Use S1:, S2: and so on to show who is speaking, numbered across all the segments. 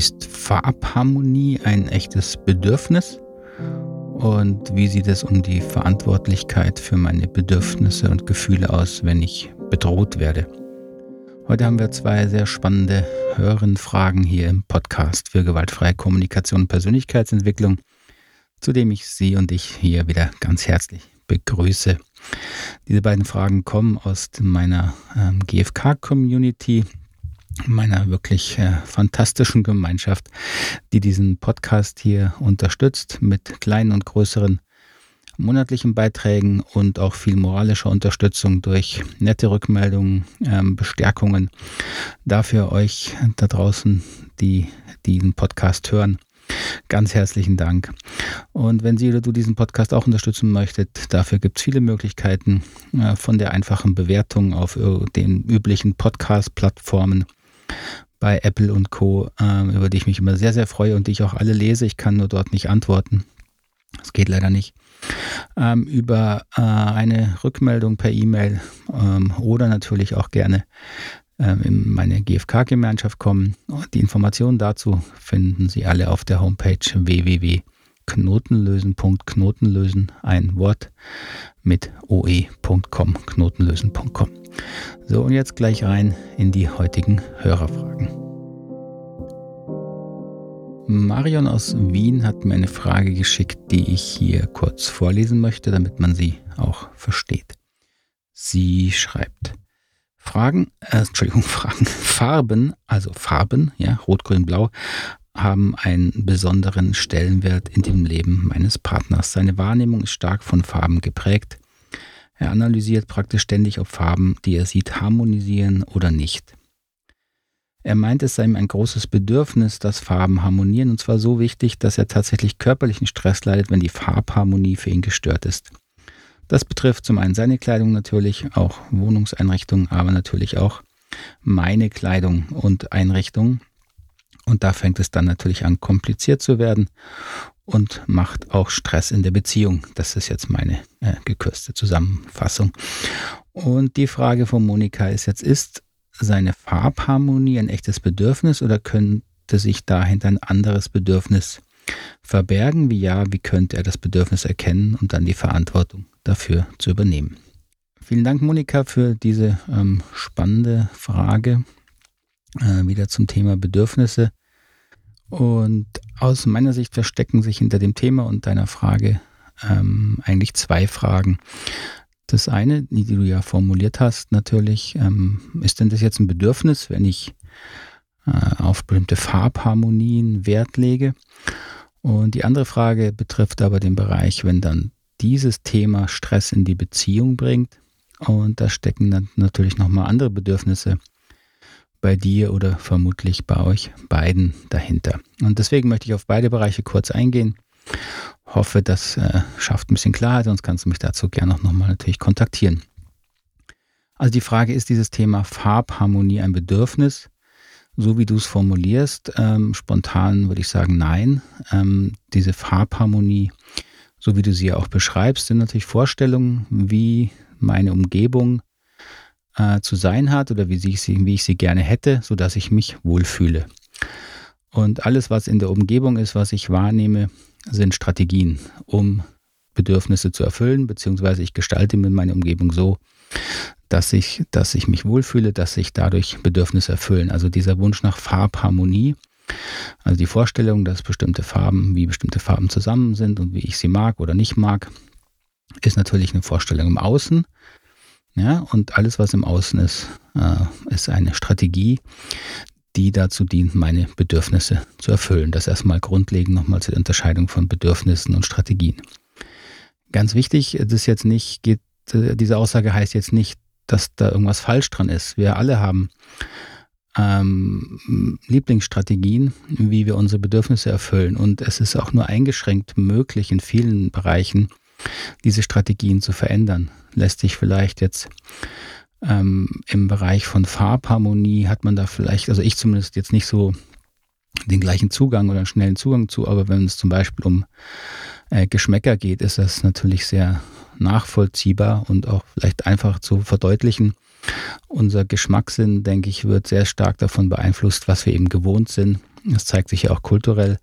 S1: Ist Farbharmonie ein echtes Bedürfnis? Und wie sieht es um die Verantwortlichkeit für meine Bedürfnisse und Gefühle aus, wenn ich bedroht werde? Heute haben wir zwei sehr spannende Hörenfragen hier im Podcast für gewaltfreie Kommunikation und Persönlichkeitsentwicklung, zu dem ich Sie und ich hier wieder ganz herzlich begrüße. Diese beiden Fragen kommen aus meiner ähm, GFK-Community, meiner wirklich äh, fantastischen Gemeinschaft, die diesen Podcast hier unterstützt mit kleinen und größeren monatlichen Beiträgen und auch viel moralischer Unterstützung durch nette Rückmeldungen, ähm, Bestärkungen. Dafür euch da draußen, die, die diesen Podcast hören, Ganz herzlichen Dank. Und wenn Sie oder du diesen Podcast auch unterstützen möchtet, dafür gibt es viele Möglichkeiten, äh, von der einfachen Bewertung auf den üblichen Podcast-Plattformen bei Apple und Co., äh, über die ich mich immer sehr, sehr freue und die ich auch alle lese. Ich kann nur dort nicht antworten. Das geht leider nicht. Ähm, über äh, eine Rückmeldung per E-Mail ähm, oder natürlich auch gerne ähm, in meine GFK-Gemeinschaft kommen. Die Informationen dazu finden Sie alle auf der Homepage www.knotenlösen.knotenlösen, ein Wort mit oe.com, knotenlösen.com. So, und jetzt gleich rein in die heutigen Hörerfragen. Marion aus Wien hat mir eine Frage geschickt, die ich hier kurz vorlesen möchte, damit man sie auch versteht. Sie schreibt, Fragen, äh, Entschuldigung, Fragen, Farben, also Farben, ja, Rot, Grün, Blau, haben einen besonderen Stellenwert in dem Leben meines Partners. Seine Wahrnehmung ist stark von Farben geprägt. Er analysiert praktisch ständig, ob Farben, die er sieht, harmonisieren oder nicht. Er meint, es sei ihm ein großes Bedürfnis, dass Farben harmonieren, und zwar so wichtig, dass er tatsächlich körperlichen Stress leidet, wenn die Farbharmonie für ihn gestört ist. Das betrifft zum einen seine Kleidung natürlich, auch Wohnungseinrichtungen, aber natürlich auch meine Kleidung und Einrichtungen. Und da fängt es dann natürlich an, kompliziert zu werden und macht auch Stress in der Beziehung. Das ist jetzt meine äh, gekürzte Zusammenfassung. Und die Frage von Monika ist jetzt, ist seine Farbharmonie ein echtes Bedürfnis oder könnte sich dahinter ein anderes Bedürfnis verbergen? Wie ja, wie könnte er das Bedürfnis erkennen und dann die Verantwortung dafür zu übernehmen. Vielen Dank, Monika, für diese ähm, spannende Frage äh, wieder zum Thema Bedürfnisse. Und aus meiner Sicht verstecken sich hinter dem Thema und deiner Frage ähm, eigentlich zwei Fragen. Das eine, die du ja formuliert hast, natürlich, ähm, ist denn das jetzt ein Bedürfnis, wenn ich äh, auf bestimmte Farbharmonien Wert lege? Und die andere Frage betrifft aber den Bereich, wenn dann dieses Thema Stress in die Beziehung bringt. Und da stecken dann natürlich nochmal andere Bedürfnisse bei dir oder vermutlich bei euch beiden dahinter. Und deswegen möchte ich auf beide Bereiche kurz eingehen. Hoffe, das äh, schafft ein bisschen Klarheit, sonst kannst du mich dazu gerne auch nochmal natürlich kontaktieren. Also die Frage ist dieses Thema Farbharmonie ein Bedürfnis? So wie du es formulierst, ähm, spontan würde ich sagen, nein. Ähm, diese Farbharmonie so wie du sie ja auch beschreibst, sind natürlich Vorstellungen, wie meine Umgebung äh, zu sein hat oder wie ich, sie, wie ich sie gerne hätte, sodass ich mich wohlfühle. Und alles, was in der Umgebung ist, was ich wahrnehme, sind Strategien, um Bedürfnisse zu erfüllen, beziehungsweise ich gestalte mir meine Umgebung so, dass ich, dass ich mich wohlfühle, dass sich dadurch Bedürfnisse erfüllen. Also dieser Wunsch nach Farbharmonie also die Vorstellung, dass bestimmte Farben, wie bestimmte Farben zusammen sind und wie ich sie mag oder nicht mag, ist natürlich eine Vorstellung im Außen. Ja, und alles, was im Außen ist, äh, ist eine Strategie, die dazu dient, meine Bedürfnisse zu erfüllen. Das erstmal grundlegend nochmal zur Unterscheidung von Bedürfnissen und Strategien. Ganz wichtig, das jetzt nicht, geht, äh, diese Aussage heißt jetzt nicht, dass da irgendwas falsch dran ist. Wir alle haben ähm, Lieblingsstrategien, wie wir unsere Bedürfnisse erfüllen. Und es ist auch nur eingeschränkt möglich, in vielen Bereichen diese Strategien zu verändern. Lässt sich vielleicht jetzt ähm, im Bereich von Farbharmonie hat man da vielleicht, also ich zumindest jetzt nicht so den gleichen Zugang oder einen schnellen Zugang zu, aber wenn es zum Beispiel um äh, Geschmäcker geht, ist das natürlich sehr nachvollziehbar und auch vielleicht einfach zu verdeutlichen, unser Geschmackssinn, denke ich, wird sehr stark davon beeinflusst, was wir eben gewohnt sind, Das zeigt sich ja auch kulturell,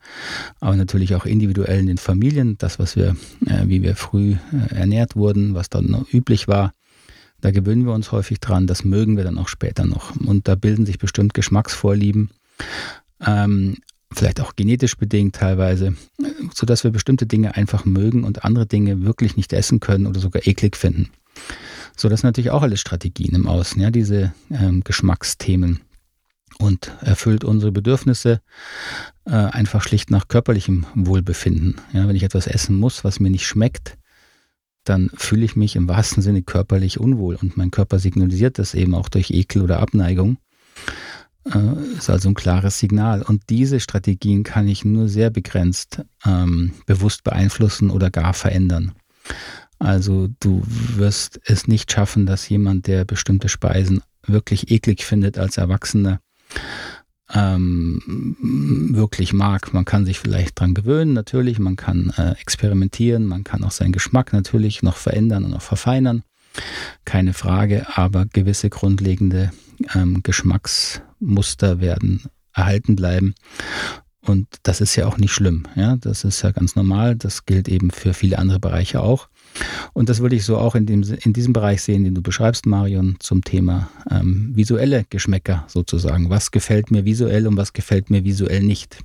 S1: aber natürlich auch individuell in den Familien. Das, was wir, äh, wie wir früh äh, ernährt wurden, was dann üblich war, da gewöhnen wir uns häufig dran. Das mögen wir dann auch später noch. Und da bilden sich bestimmt Geschmacksvorlieben. Ähm, vielleicht auch genetisch bedingt teilweise, sodass wir bestimmte Dinge einfach mögen und andere Dinge wirklich nicht essen können oder sogar eklig finden. So, das sind natürlich auch alles Strategien im Außen, ja, diese ähm, Geschmacksthemen. Und erfüllt unsere Bedürfnisse äh, einfach schlicht nach körperlichem Wohlbefinden. Ja, wenn ich etwas essen muss, was mir nicht schmeckt, dann fühle ich mich im wahrsten Sinne körperlich unwohl und mein Körper signalisiert das eben auch durch Ekel oder Abneigung. Äh, ist also ein klares Signal. Und diese Strategien kann ich nur sehr begrenzt ähm, bewusst beeinflussen oder gar verändern. Also du wirst es nicht schaffen, dass jemand, der bestimmte Speisen wirklich eklig findet als Erwachsener, ähm, wirklich mag. Man kann sich vielleicht dran gewöhnen, natürlich. Man kann äh, experimentieren. Man kann auch seinen Geschmack natürlich noch verändern und auch verfeinern. Keine Frage. Aber gewisse grundlegende ähm, Geschmacksmuster werden erhalten bleiben. Und das ist ja auch nicht schlimm. Ja, das ist ja ganz normal. Das gilt eben für viele andere Bereiche auch. Und das würde ich so auch in, dem, in diesem Bereich sehen, den du beschreibst, Marion, zum Thema ähm, visuelle Geschmäcker sozusagen. Was gefällt mir visuell und was gefällt mir visuell nicht?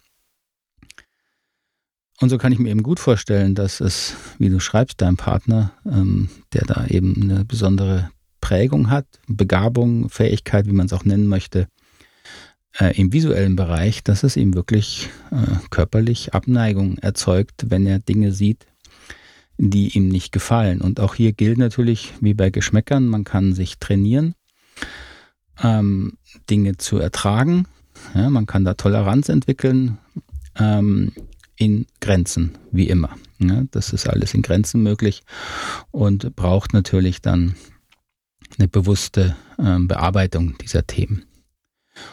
S1: Und so kann ich mir eben gut vorstellen, dass es, wie du schreibst, dein Partner, ähm, der da eben eine besondere Prägung hat, Begabung, Fähigkeit, wie man es auch nennen möchte, äh, im visuellen Bereich, dass es ihm wirklich äh, körperlich Abneigung erzeugt, wenn er Dinge sieht, die ihm nicht gefallen. Und auch hier gilt natürlich, wie bei Geschmäckern, man kann sich trainieren, ähm, Dinge zu ertragen. Ja, man kann da Toleranz entwickeln ähm, in Grenzen, wie immer. Ja, das ist alles in Grenzen möglich und braucht natürlich dann eine bewusste ähm, Bearbeitung dieser Themen.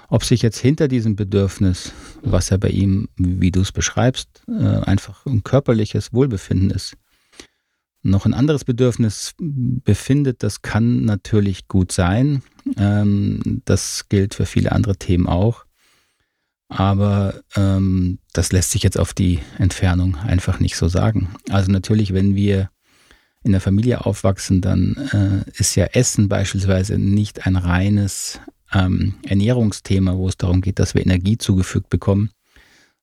S1: Ob sich jetzt hinter diesem Bedürfnis, was ja bei ihm, wie du es beschreibst, äh, einfach ein körperliches Wohlbefinden ist, noch ein anderes Bedürfnis befindet, das kann natürlich gut sein. Ähm, das gilt für viele andere Themen auch. Aber ähm, das lässt sich jetzt auf die Entfernung einfach nicht so sagen. Also natürlich, wenn wir in der Familie aufwachsen, dann äh, ist ja Essen beispielsweise nicht ein reines ähm, Ernährungsthema, wo es darum geht, dass wir Energie zugefügt bekommen,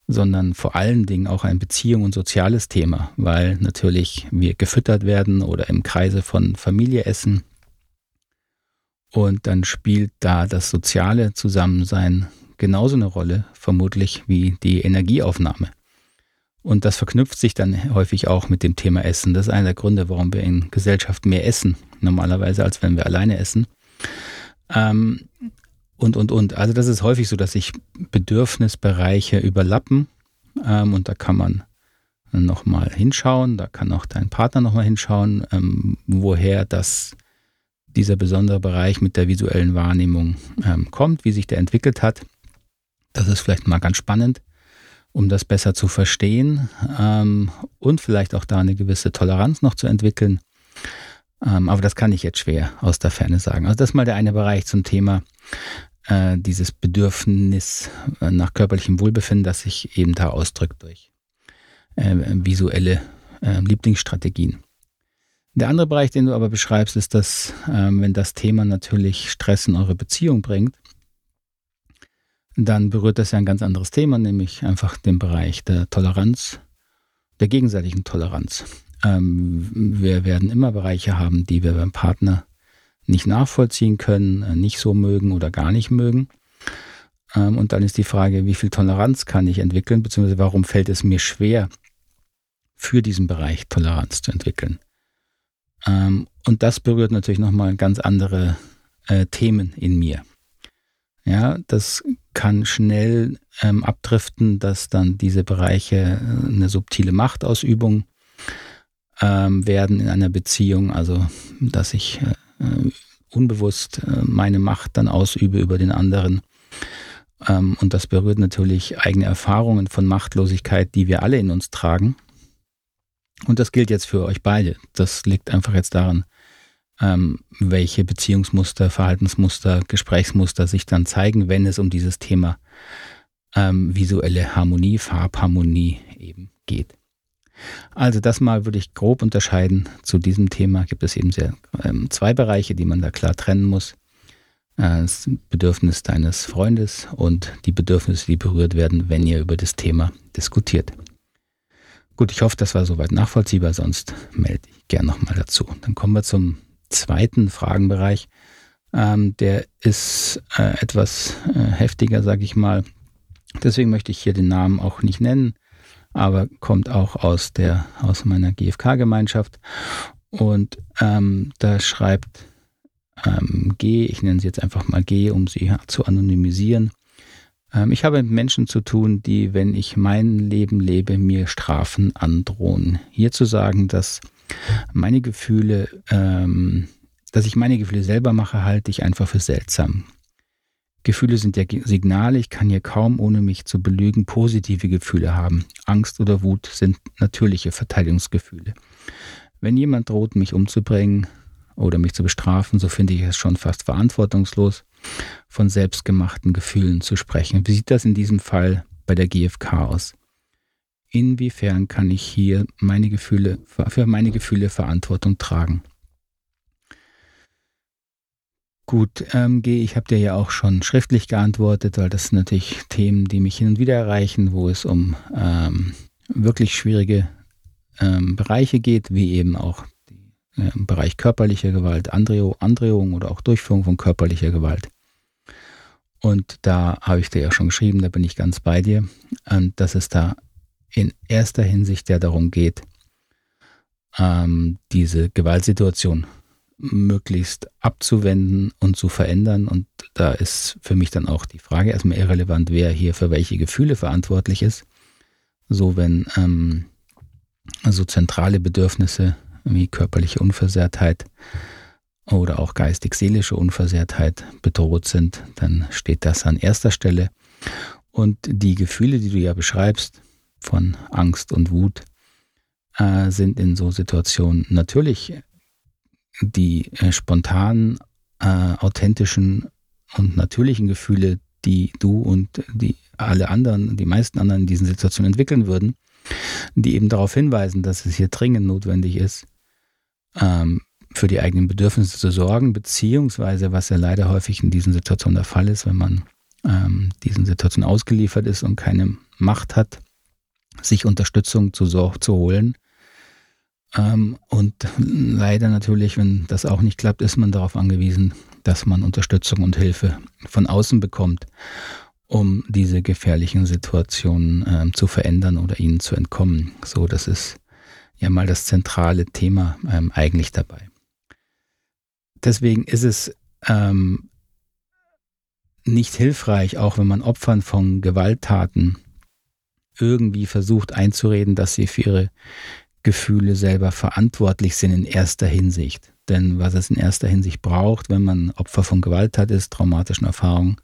S1: sondern vor allen Dingen auch ein Beziehung und soziales Thema, weil natürlich wir gefüttert werden oder im Kreise von Familie essen. Und dann spielt da das soziale Zusammensein genauso eine Rolle, vermutlich wie die Energieaufnahme. Und das verknüpft sich dann häufig auch mit dem Thema Essen. Das ist einer der Gründe, warum wir in Gesellschaft mehr essen, normalerweise, als wenn wir alleine essen. Ähm, und, und, und. Also das ist häufig so, dass sich Bedürfnisbereiche überlappen ähm, und da kann man nochmal hinschauen, da kann auch dein Partner nochmal hinschauen, ähm, woher das, dieser besondere Bereich mit der visuellen Wahrnehmung ähm, kommt, wie sich der entwickelt hat. Das ist vielleicht mal ganz spannend, um das besser zu verstehen ähm, und vielleicht auch da eine gewisse Toleranz noch zu entwickeln. Ähm, aber das kann ich jetzt schwer aus der Ferne sagen. Also das ist mal der eine Bereich zum Thema äh, dieses Bedürfnis äh, nach körperlichem Wohlbefinden, das sich eben da ausdrückt durch äh, visuelle äh, Lieblingsstrategien. Der andere Bereich, den du aber beschreibst, ist, dass ähm, wenn das Thema natürlich Stress in eure Beziehung bringt, dann berührt das ja ein ganz anderes Thema, nämlich einfach den Bereich der Toleranz, der gegenseitigen Toleranz. Ähm, wir werden immer Bereiche haben, die wir beim Partner nicht nachvollziehen können, äh, nicht so mögen oder gar nicht mögen. Ähm, und dann ist die Frage, wie viel Toleranz kann ich entwickeln, beziehungsweise warum fällt es mir schwer, für diesen Bereich Toleranz zu entwickeln. Ähm, und das berührt natürlich nochmal ganz andere äh, Themen in mir. Ja, das kann schnell ähm, abdriften, dass dann diese Bereiche äh, eine subtile Machtausübung ähm, werden in einer Beziehung, also dass ich äh, äh, unbewusst äh, meine Macht dann ausübe über den anderen. Ähm, und das berührt natürlich eigene Erfahrungen von Machtlosigkeit, die wir alle in uns tragen. Und das gilt jetzt für euch beide. Das liegt einfach jetzt daran, ähm, welche Beziehungsmuster, Verhaltensmuster, Gesprächsmuster sich dann zeigen, wenn es um dieses Thema ähm, visuelle Harmonie, Farbharmonie eben geht. Also das mal würde ich grob unterscheiden. Zu diesem Thema gibt es eben sehr, ähm, zwei Bereiche, die man da klar trennen muss. Äh, das Bedürfnis deines Freundes und die Bedürfnisse, die berührt werden, wenn ihr über das Thema diskutiert. Gut, ich hoffe, das war soweit nachvollziehbar, sonst melde ich gern nochmal dazu. Dann kommen wir zum zweiten Fragenbereich. Ähm, der ist äh, etwas äh, heftiger, sage ich mal. Deswegen möchte ich hier den Namen auch nicht nennen aber kommt auch aus der aus meiner GFK-Gemeinschaft. Und ähm, da schreibt ähm, G, ich nenne sie jetzt einfach mal G, um sie zu anonymisieren. Ähm, ich habe mit Menschen zu tun, die, wenn ich mein Leben lebe, mir Strafen androhen. Hier zu sagen, dass meine Gefühle, ähm, dass ich meine Gefühle selber mache, halte ich einfach für seltsam. Gefühle sind ja Signale, ich kann hier kaum, ohne mich zu belügen, positive Gefühle haben. Angst oder Wut sind natürliche Verteidigungsgefühle. Wenn jemand droht, mich umzubringen oder mich zu bestrafen, so finde ich es schon fast verantwortungslos, von selbstgemachten Gefühlen zu sprechen. Wie sieht das in diesem Fall bei der GfK aus? Inwiefern kann ich hier meine Gefühle, für meine Gefühle Verantwortung tragen? Gut, ähm, G, ich habe dir ja auch schon schriftlich geantwortet, weil das sind natürlich Themen, die mich hin und wieder erreichen, wo es um ähm, wirklich schwierige ähm, Bereiche geht, wie eben auch äh, im Bereich körperlicher Gewalt, Andrehung, Andrehung oder auch Durchführung von körperlicher Gewalt. Und da habe ich dir ja schon geschrieben, da bin ich ganz bei dir, und dass es da in erster Hinsicht ja darum geht, ähm, diese Gewaltsituation möglichst abzuwenden und zu verändern. Und da ist für mich dann auch die Frage erstmal irrelevant, wer hier für welche Gefühle verantwortlich ist. So wenn ähm, so zentrale Bedürfnisse wie körperliche Unversehrtheit oder auch geistig-seelische Unversehrtheit bedroht sind, dann steht das an erster Stelle. Und die Gefühle, die du ja beschreibst, von Angst und Wut, äh, sind in so Situationen natürlich die äh, spontanen, äh, authentischen und natürlichen Gefühle, die du und die alle anderen, die meisten anderen in diesen Situationen entwickeln würden, die eben darauf hinweisen, dass es hier dringend notwendig ist, ähm, für die eigenen Bedürfnisse zu sorgen, beziehungsweise was ja leider häufig in diesen Situationen der Fall ist, wenn man ähm, diesen Situationen ausgeliefert ist und keine Macht hat, sich Unterstützung zu, zu holen, ähm, und leider natürlich, wenn das auch nicht klappt, ist man darauf angewiesen, dass man Unterstützung und Hilfe von außen bekommt, um diese gefährlichen Situationen ähm, zu verändern oder ihnen zu entkommen. So, das ist ja mal das zentrale Thema ähm, eigentlich dabei. Deswegen ist es ähm, nicht hilfreich, auch wenn man Opfern von Gewalttaten irgendwie versucht einzureden, dass sie für ihre Gefühle selber verantwortlich sind in erster Hinsicht. Denn was es in erster Hinsicht braucht, wenn man Opfer von Gewalttat ist, traumatischen Erfahrungen,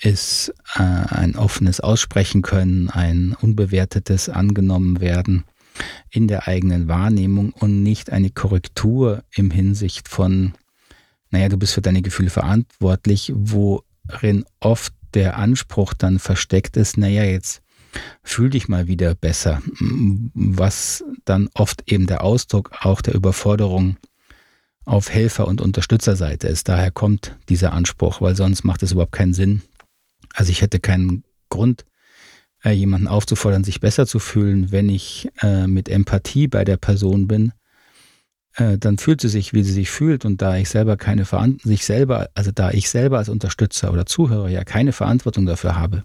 S1: ist äh, ein offenes Aussprechen können, ein unbewertetes angenommen werden in der eigenen Wahrnehmung und nicht eine Korrektur im Hinsicht von, naja, du bist für deine Gefühle verantwortlich, worin oft der Anspruch dann versteckt ist, naja, jetzt fühl dich mal wieder besser, was dann oft eben der Ausdruck auch der Überforderung auf Helfer- und Unterstützerseite ist. Daher kommt dieser Anspruch, weil sonst macht es überhaupt keinen Sinn. Also ich hätte keinen Grund, äh, jemanden aufzufordern, sich besser zu fühlen, wenn ich äh, mit Empathie bei der Person bin. Äh, dann fühlt sie sich, wie sie sich fühlt. Und da ich selber keine Verantwortung, sich selber, also da ich selber als Unterstützer oder Zuhörer ja keine Verantwortung dafür habe,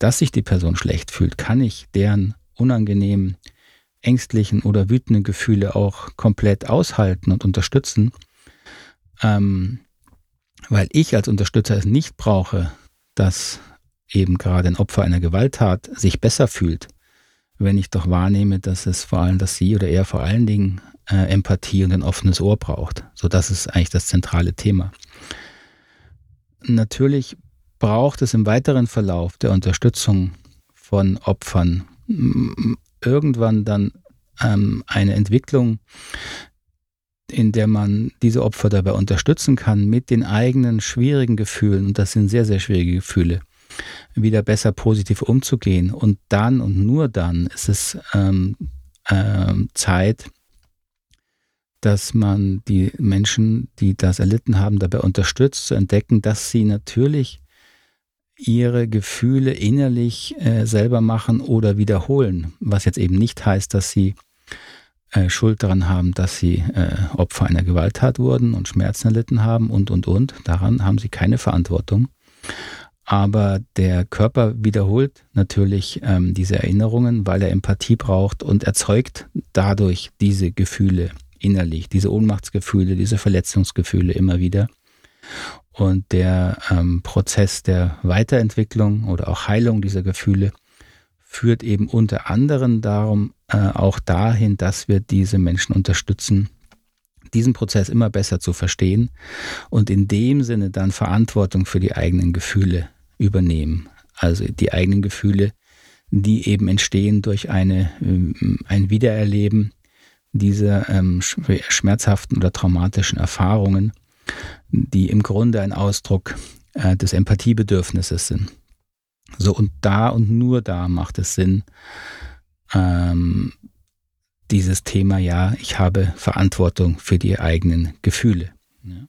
S1: dass sich die Person schlecht fühlt, kann ich deren unangenehmen, ängstlichen oder wütenden Gefühle auch komplett aushalten und unterstützen, ähm, weil ich als Unterstützer es nicht brauche, dass eben gerade ein Opfer einer Gewalttat sich besser fühlt, wenn ich doch wahrnehme, dass es vor allem, dass sie oder er vor allen Dingen äh, Empathie und ein offenes Ohr braucht. So, das ist eigentlich das zentrale Thema. Natürlich braucht es im weiteren Verlauf der Unterstützung von Opfern irgendwann dann ähm, eine Entwicklung, in der man diese Opfer dabei unterstützen kann, mit den eigenen schwierigen Gefühlen, und das sind sehr, sehr schwierige Gefühle, wieder besser positiv umzugehen. Und dann und nur dann ist es ähm, ähm, Zeit, dass man die Menschen, die das erlitten haben, dabei unterstützt, zu entdecken, dass sie natürlich ihre Gefühle innerlich äh, selber machen oder wiederholen. Was jetzt eben nicht heißt, dass sie äh, Schuld daran haben, dass sie äh, Opfer einer Gewalttat wurden und Schmerzen erlitten haben und, und, und. Daran haben sie keine Verantwortung. Aber der Körper wiederholt natürlich ähm, diese Erinnerungen, weil er Empathie braucht und erzeugt dadurch diese Gefühle innerlich, diese Ohnmachtsgefühle, diese Verletzungsgefühle immer wieder. Und der ähm, Prozess der Weiterentwicklung oder auch Heilung dieser Gefühle führt eben unter anderem darum, äh, auch dahin, dass wir diese Menschen unterstützen, diesen Prozess immer besser zu verstehen und in dem Sinne dann Verantwortung für die eigenen Gefühle übernehmen. Also die eigenen Gefühle, die eben entstehen durch eine, ähm, ein Wiedererleben dieser ähm, schmerzhaften oder traumatischen Erfahrungen, die im Grunde ein Ausdruck äh, des Empathiebedürfnisses sind. So, und da und nur da macht es Sinn, ähm, dieses Thema, ja, ich habe Verantwortung für die eigenen Gefühle. Ja.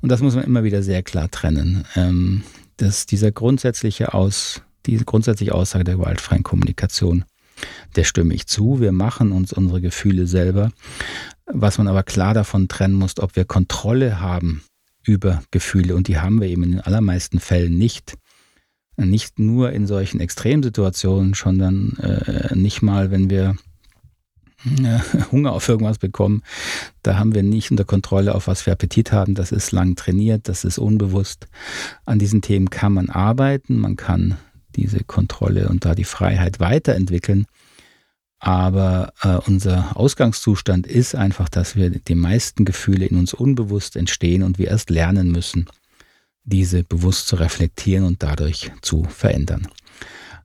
S1: Und das muss man immer wieder sehr klar trennen. Ähm, dass dieser grundsätzliche Aus, diese grundsätzliche Aussage der gewaltfreien Kommunikation, der stimme ich zu. Wir machen uns unsere Gefühle selber. Was man aber klar davon trennen muss, ob wir Kontrolle haben über Gefühle. Und die haben wir eben in den allermeisten Fällen nicht. Nicht nur in solchen Extremsituationen, sondern äh, nicht mal, wenn wir äh, Hunger auf irgendwas bekommen. Da haben wir nicht unter Kontrolle, auf was wir Appetit haben. Das ist lang trainiert, das ist unbewusst. An diesen Themen kann man arbeiten, man kann diese Kontrolle und da die Freiheit weiterentwickeln. Aber äh, unser Ausgangszustand ist einfach, dass wir die meisten Gefühle in uns unbewusst entstehen und wir erst lernen müssen, diese bewusst zu reflektieren und dadurch zu verändern.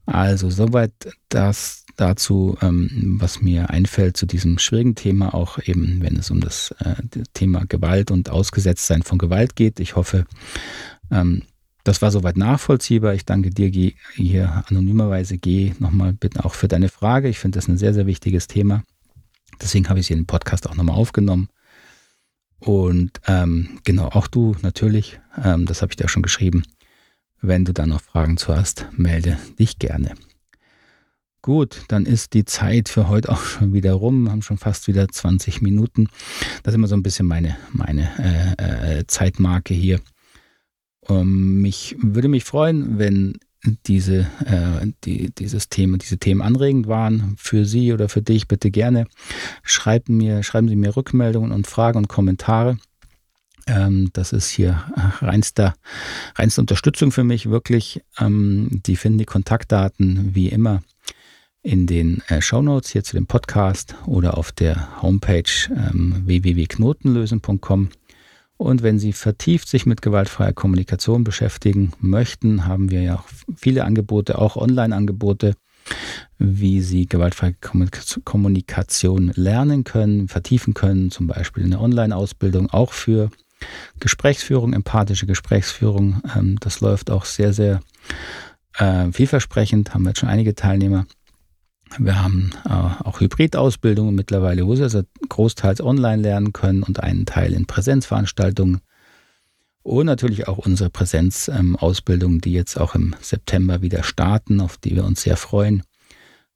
S1: Also soweit das dazu, ähm, was mir einfällt zu diesem schwierigen Thema, auch eben wenn es um das äh, Thema Gewalt und Ausgesetztsein von Gewalt geht. Ich hoffe, ähm, das war soweit nachvollziehbar. Ich danke dir hier anonymerweise, G, nochmal bitte auch für deine Frage. Ich finde das ein sehr, sehr wichtiges Thema. Deswegen habe ich sie in den Podcast auch nochmal aufgenommen. Und ähm, genau, auch du natürlich, ähm, das habe ich dir auch schon geschrieben. Wenn du da noch Fragen zu hast, melde dich gerne. Gut, dann ist die Zeit für heute auch schon wieder rum. Wir haben schon fast wieder 20 Minuten. Das ist immer so ein bisschen meine, meine äh, äh, Zeitmarke hier. Um, mich würde mich freuen, wenn diese, äh, die, dieses Thema, diese Themen anregend waren für Sie oder für dich, bitte gerne schreiben, mir, schreiben Sie mir Rückmeldungen und Fragen und Kommentare. Ähm, das ist hier reinster, reinste Unterstützung für mich, wirklich. Ähm, die finden die Kontaktdaten wie immer in den äh, Shownotes hier zu dem Podcast oder auf der Homepage ähm, www.knotenlösen.com. Und wenn Sie vertieft sich mit gewaltfreier Kommunikation beschäftigen möchten, haben wir ja auch viele Angebote, auch Online-Angebote, wie Sie gewaltfreie Kommunikation lernen können, vertiefen können, zum Beispiel in der Online-Ausbildung, auch für Gesprächsführung, empathische Gesprächsführung. Ähm, das läuft auch sehr, sehr äh, vielversprechend, haben wir jetzt schon einige Teilnehmer. Wir haben äh, auch Hybridausbildungen mittlerweile, wo Sie also großteils online lernen können und einen Teil in Präsenzveranstaltungen. Und natürlich auch unsere Präsenzausbildungen, ähm, die jetzt auch im September wieder starten, auf die wir uns sehr freuen.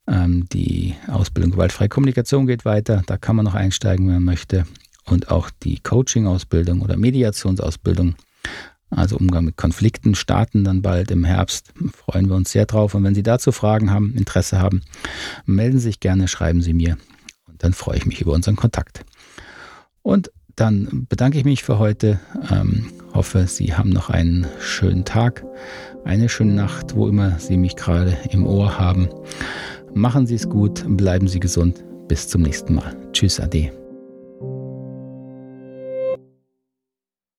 S1: Ähm, die Ausbildung gewaltfreie Kommunikation geht weiter, da kann man noch einsteigen, wenn man möchte. Und auch die Coaching-Ausbildung oder Mediationsausbildung also Umgang mit Konflikten, starten dann bald im Herbst. Freuen wir uns sehr drauf. Und wenn Sie dazu Fragen haben, Interesse haben, melden Sie sich gerne, schreiben Sie mir. Und dann freue ich mich über unseren Kontakt. Und dann bedanke ich mich für heute. Ähm, hoffe, Sie haben noch einen schönen Tag, eine schöne Nacht, wo immer Sie mich gerade im Ohr haben. Machen Sie es gut, bleiben Sie gesund. Bis zum nächsten Mal. Tschüss, Ade.